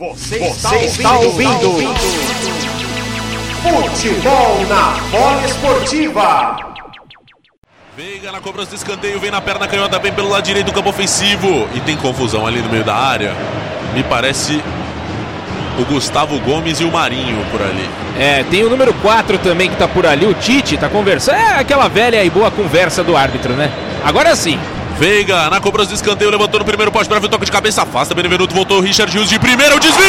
Você, Você está, ouvindo, ouvindo. Futebol na bola esportiva. Veiga na cobrança do escanteio, vem na perna canhota, vem pelo lado direito do campo ofensivo. E tem confusão ali no meio da área. Me parece o Gustavo Gomes e o Marinho por ali. É, tem o número 4 também que tá por ali, o Tite, tá conversando. É aquela velha e boa conversa do árbitro, né? Agora sim. Veiga na cobrança do escanteio, levantou no primeiro poste, bravo toque de cabeça, afasta, Benevenuto, voltou o Richard Hughes de primeira, o desvio!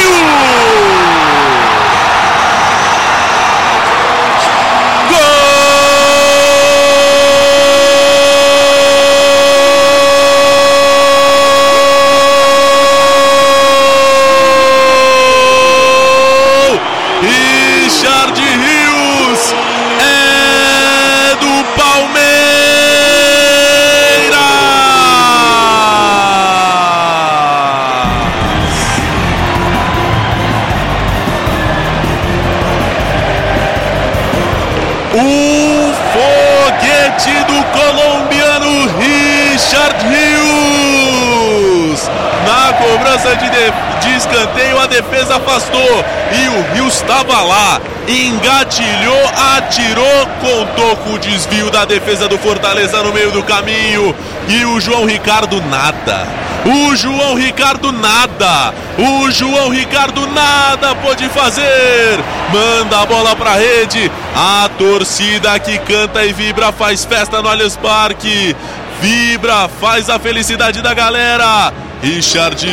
Defesa afastou e o Rio estava lá, engatilhou, atirou, contou com o desvio da defesa do Fortaleza no meio do caminho e o João Ricardo nada. O João Ricardo nada. O João Ricardo nada pode fazer. Manda a bola para rede. A torcida que canta e vibra faz festa no Allianz Parque. Vibra, faz a felicidade da galera. Richard,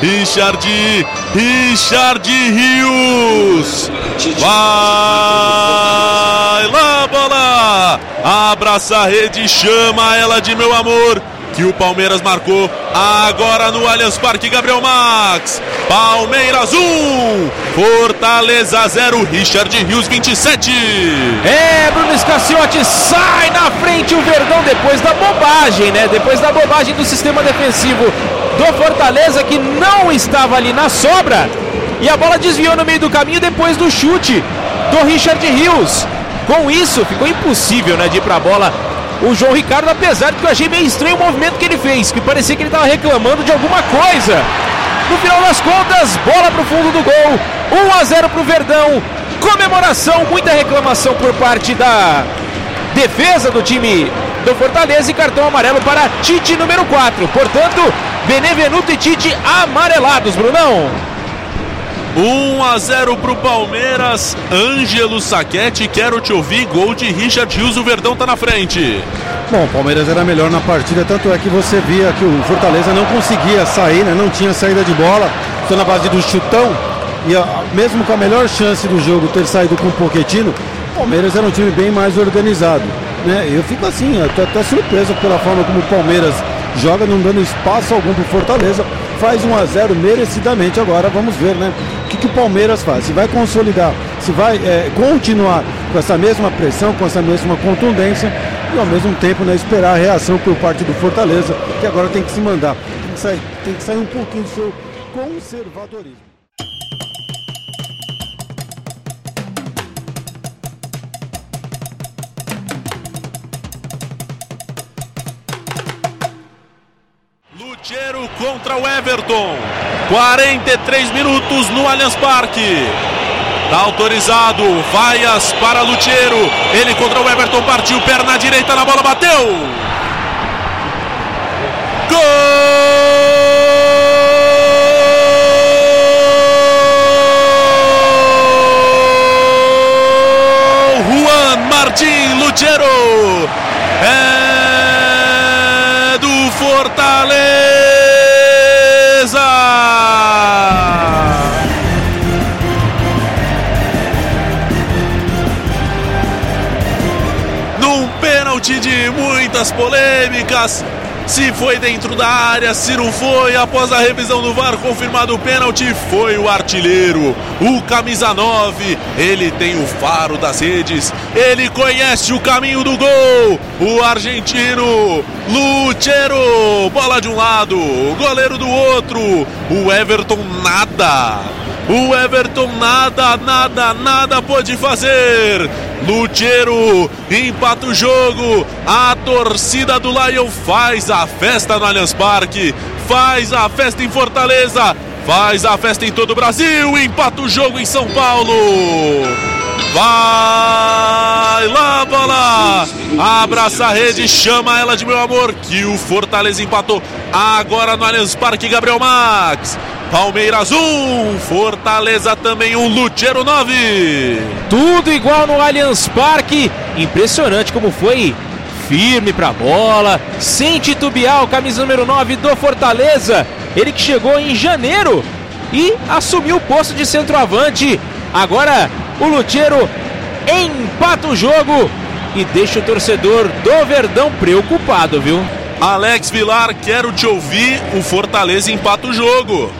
Richard, Richard Rios. Vai lá, bola. Abraça a rede, chama ela de meu amor que o Palmeiras marcou agora no Allianz Parque, Gabriel Max. Palmeiras 1, Fortaleza 0, Richard Rios 27. É, Bruno Escaciotti sai na frente o Verdão depois da bobagem, né? Depois da bobagem do sistema defensivo do Fortaleza que não estava ali na sobra. E a bola desviou no meio do caminho depois do chute do Richard Rios. Com isso, ficou impossível né, de ir para a bola o João Ricardo, apesar de que eu achei meio estranho o movimento que ele fez, que parecia que ele estava reclamando de alguma coisa. No final das contas, bola para o fundo do gol, 1 a 0 para o Verdão. Comemoração, muita reclamação por parte da defesa do time do Fortaleza e cartão amarelo para Tite número 4. Portanto, Benevenuto e Tite amarelados, Brunão. 1 a 0 para o Palmeiras. Ângelo Saquete, quero te ouvir. Gol de Richard Hughes, o Verdão está na frente. Bom, o Palmeiras era melhor na partida, tanto é que você via que o Fortaleza não conseguia sair, né? não tinha saída de bola, só na base do chutão. E mesmo com a melhor chance do jogo ter saído com o Poquetino, o Palmeiras era um time bem mais organizado. Né? Eu fico assim, até, até surpreso pela forma como o Palmeiras joga, não dando espaço algum para o Fortaleza faz 1 a 0 merecidamente. Agora vamos ver, né? O que, que o Palmeiras faz? Se vai consolidar, se vai é, continuar com essa mesma pressão, com essa mesma contundência e ao mesmo tempo né, esperar a reação por parte do Fortaleza, que agora tem que se mandar. Tem que sair, tem que sair um pouquinho do seu conservadorismo. Lucheiro contra o Everton. 43 minutos no Allianz Parque. Tá autorizado. Vaias para Lucheiro. Ele contra o Everton partiu. Perna direita na bola, bateu. Gol! Juan Martin Lucheiro. Pênalti de muitas polêmicas. Se foi dentro da área, se não foi, após a revisão do VAR confirmado o pênalti, foi o artilheiro, o camisa 9. Ele tem o faro das redes, ele conhece o caminho do gol. O argentino Luchero, bola de um lado, goleiro do outro. O Everton nada. O Everton nada, nada, nada pode fazer. Lucheiro empata o jogo. A torcida do Lion faz a festa no Allianz Parque. Faz a festa em Fortaleza. faz a festa em todo o Brasil, empata o jogo em São Paulo. Abraça a rede, chama ela de meu amor, que o Fortaleza empatou agora no Allianz Parque, Gabriel Max. Palmeiras 1, Fortaleza também 1, Lutero 9. Tudo igual no Allianz Parque. Impressionante como foi firme para a bola, sem titubear o camisa número 9 do Fortaleza. Ele que chegou em janeiro e assumiu o posto de centroavante. Agora o Lutero empata o jogo e deixa o torcedor do Verdão preocupado, viu? Alex Vilar, quero te ouvir. O Fortaleza empata o jogo.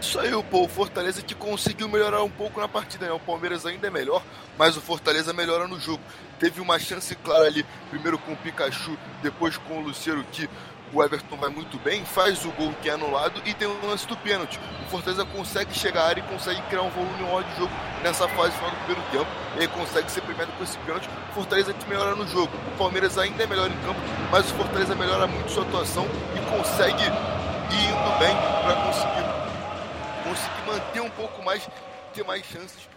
Isso aí, pô, o Fortaleza que conseguiu melhorar um pouco na partida, né? O Palmeiras ainda é melhor, mas o Fortaleza melhora no jogo. Teve uma chance clara ali, primeiro com o Pikachu, depois com o Luciano, que o Everton vai muito bem, faz o gol que é anulado e tem o lance do pênalti. O Fortaleza consegue chegar à área e consegue criar um volume maior de jogo nessa fase final do primeiro tempo. E aí consegue ser premiado com esse pênalti. O Fortaleza que melhora no jogo. O Palmeiras ainda é melhor em campo, mas o Fortaleza melhora muito sua atuação e consegue ir indo bem para conseguir conseguir manter um pouco mais, ter mais chances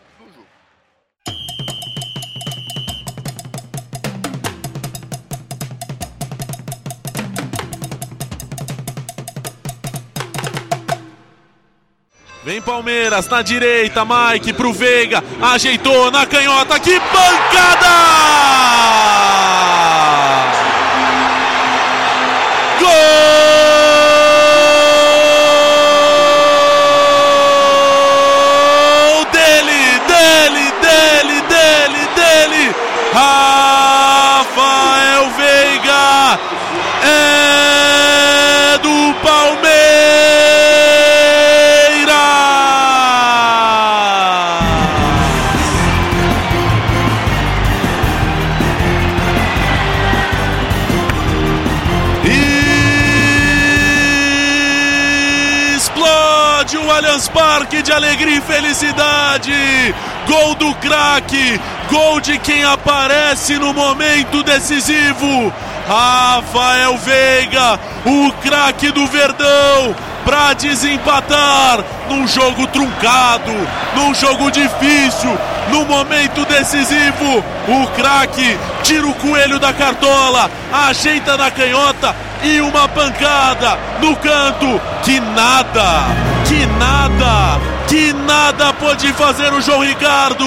Vem Palmeiras na direita, Mike pro Veiga, ajeitou na canhota, que pancada! Gol Explode o Allianz Parque de alegria e felicidade. Gol do craque, gol de quem aparece no momento decisivo. Rafael Veiga, o craque do Verdão, para desempatar num jogo truncado, num jogo difícil, no momento decisivo. O craque tira o coelho da cartola, ajeita na canhota e uma pancada no canto que nada, que nada, que nada pode fazer o João Ricardo.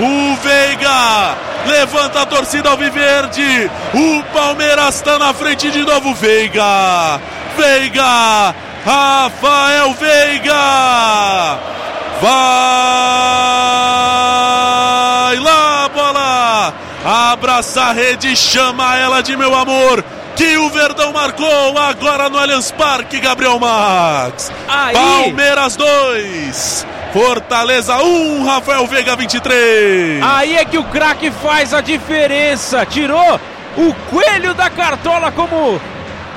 O Veiga levanta a torcida alviverde. O Palmeiras está na frente de novo. Veiga, Veiga, Rafael Veiga. Vai lá, bola. Abraça a rede, chama ela de meu amor. Que o Verdão marcou agora no Allianz Parque, Gabriel Max. Aí. Palmeiras 2. Fortaleza 1, Rafael Veiga 23. Aí é que o craque faz a diferença. Tirou o coelho da cartola, como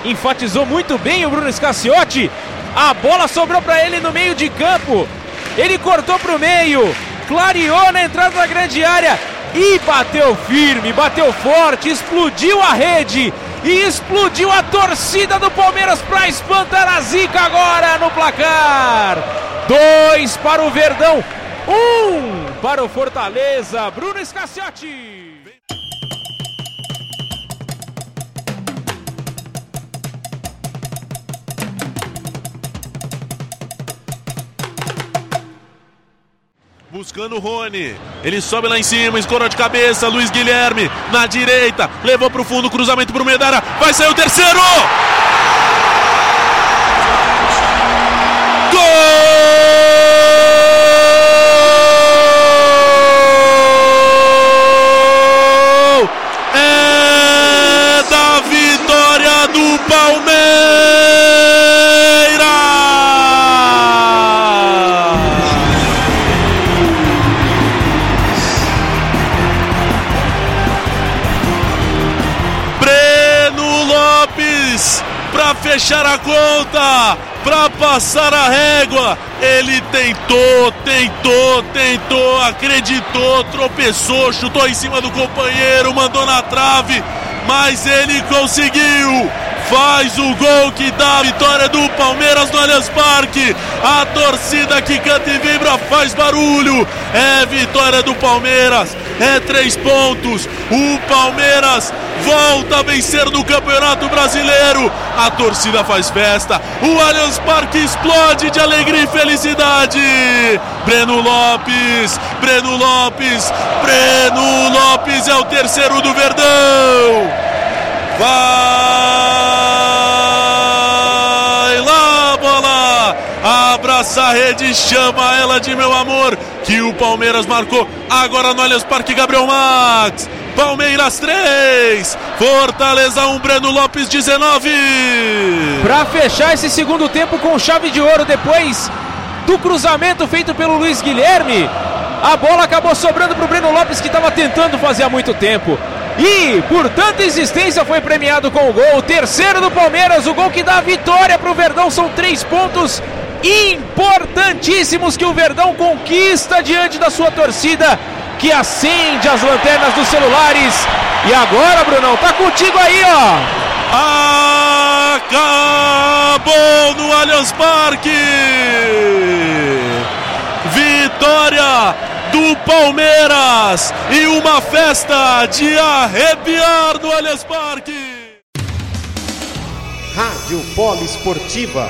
enfatizou muito bem o Bruno Escaciotti. A bola sobrou para ele no meio de campo. Ele cortou para o meio, clareou na entrada da grande área e bateu firme, bateu forte, explodiu a rede e explodiu a torcida do Palmeiras para espantar a zica agora no placar. Dois para o Verdão, um para o Fortaleza. Bruno Escaciotti. Buscando o Rony. Ele sobe lá em cima, escorou de cabeça. Luiz Guilherme na direita. Levou pro fundo, cruzamento pro meio da área. Vai sair o terceiro! Fechar a conta, para passar a régua. Ele tentou, tentou, tentou, acreditou, tropeçou, chutou em cima do companheiro, mandou na trave, mas ele conseguiu. Faz o gol que dá a vitória do Palmeiras no Allianz Parque. A torcida que canta e vibra faz barulho. É vitória do Palmeiras. É três pontos. O Palmeiras volta a vencer no Campeonato Brasileiro. A torcida faz festa. O Allianz Parque explode de alegria e felicidade. Breno Lopes, Breno Lopes, Breno Lopes é o terceiro do Verdão. Vai lá, bola! Abraça a rede, chama ela de meu amor. Que o Palmeiras marcou agora no Allianz Parque, Gabriel Max. Palmeiras 3, Fortaleza 1, Breno Lopes 19. Para fechar esse segundo tempo com chave de ouro depois do cruzamento feito pelo Luiz Guilherme, a bola acabou sobrando para o Breno Lopes que estava tentando fazer há muito tempo. E por tanta insistência foi premiado com o gol. O terceiro do Palmeiras, o gol que dá a vitória para o Verdão. São três pontos importantíssimos que o Verdão conquista diante da sua torcida que acende as lanternas dos celulares. E agora, Brunão, tá contigo aí, ó. Acabou no Allianz Parque. Vitória do Palmeiras e uma festa de arrepiar no Allianz Parque. Rádio Poliesportiva,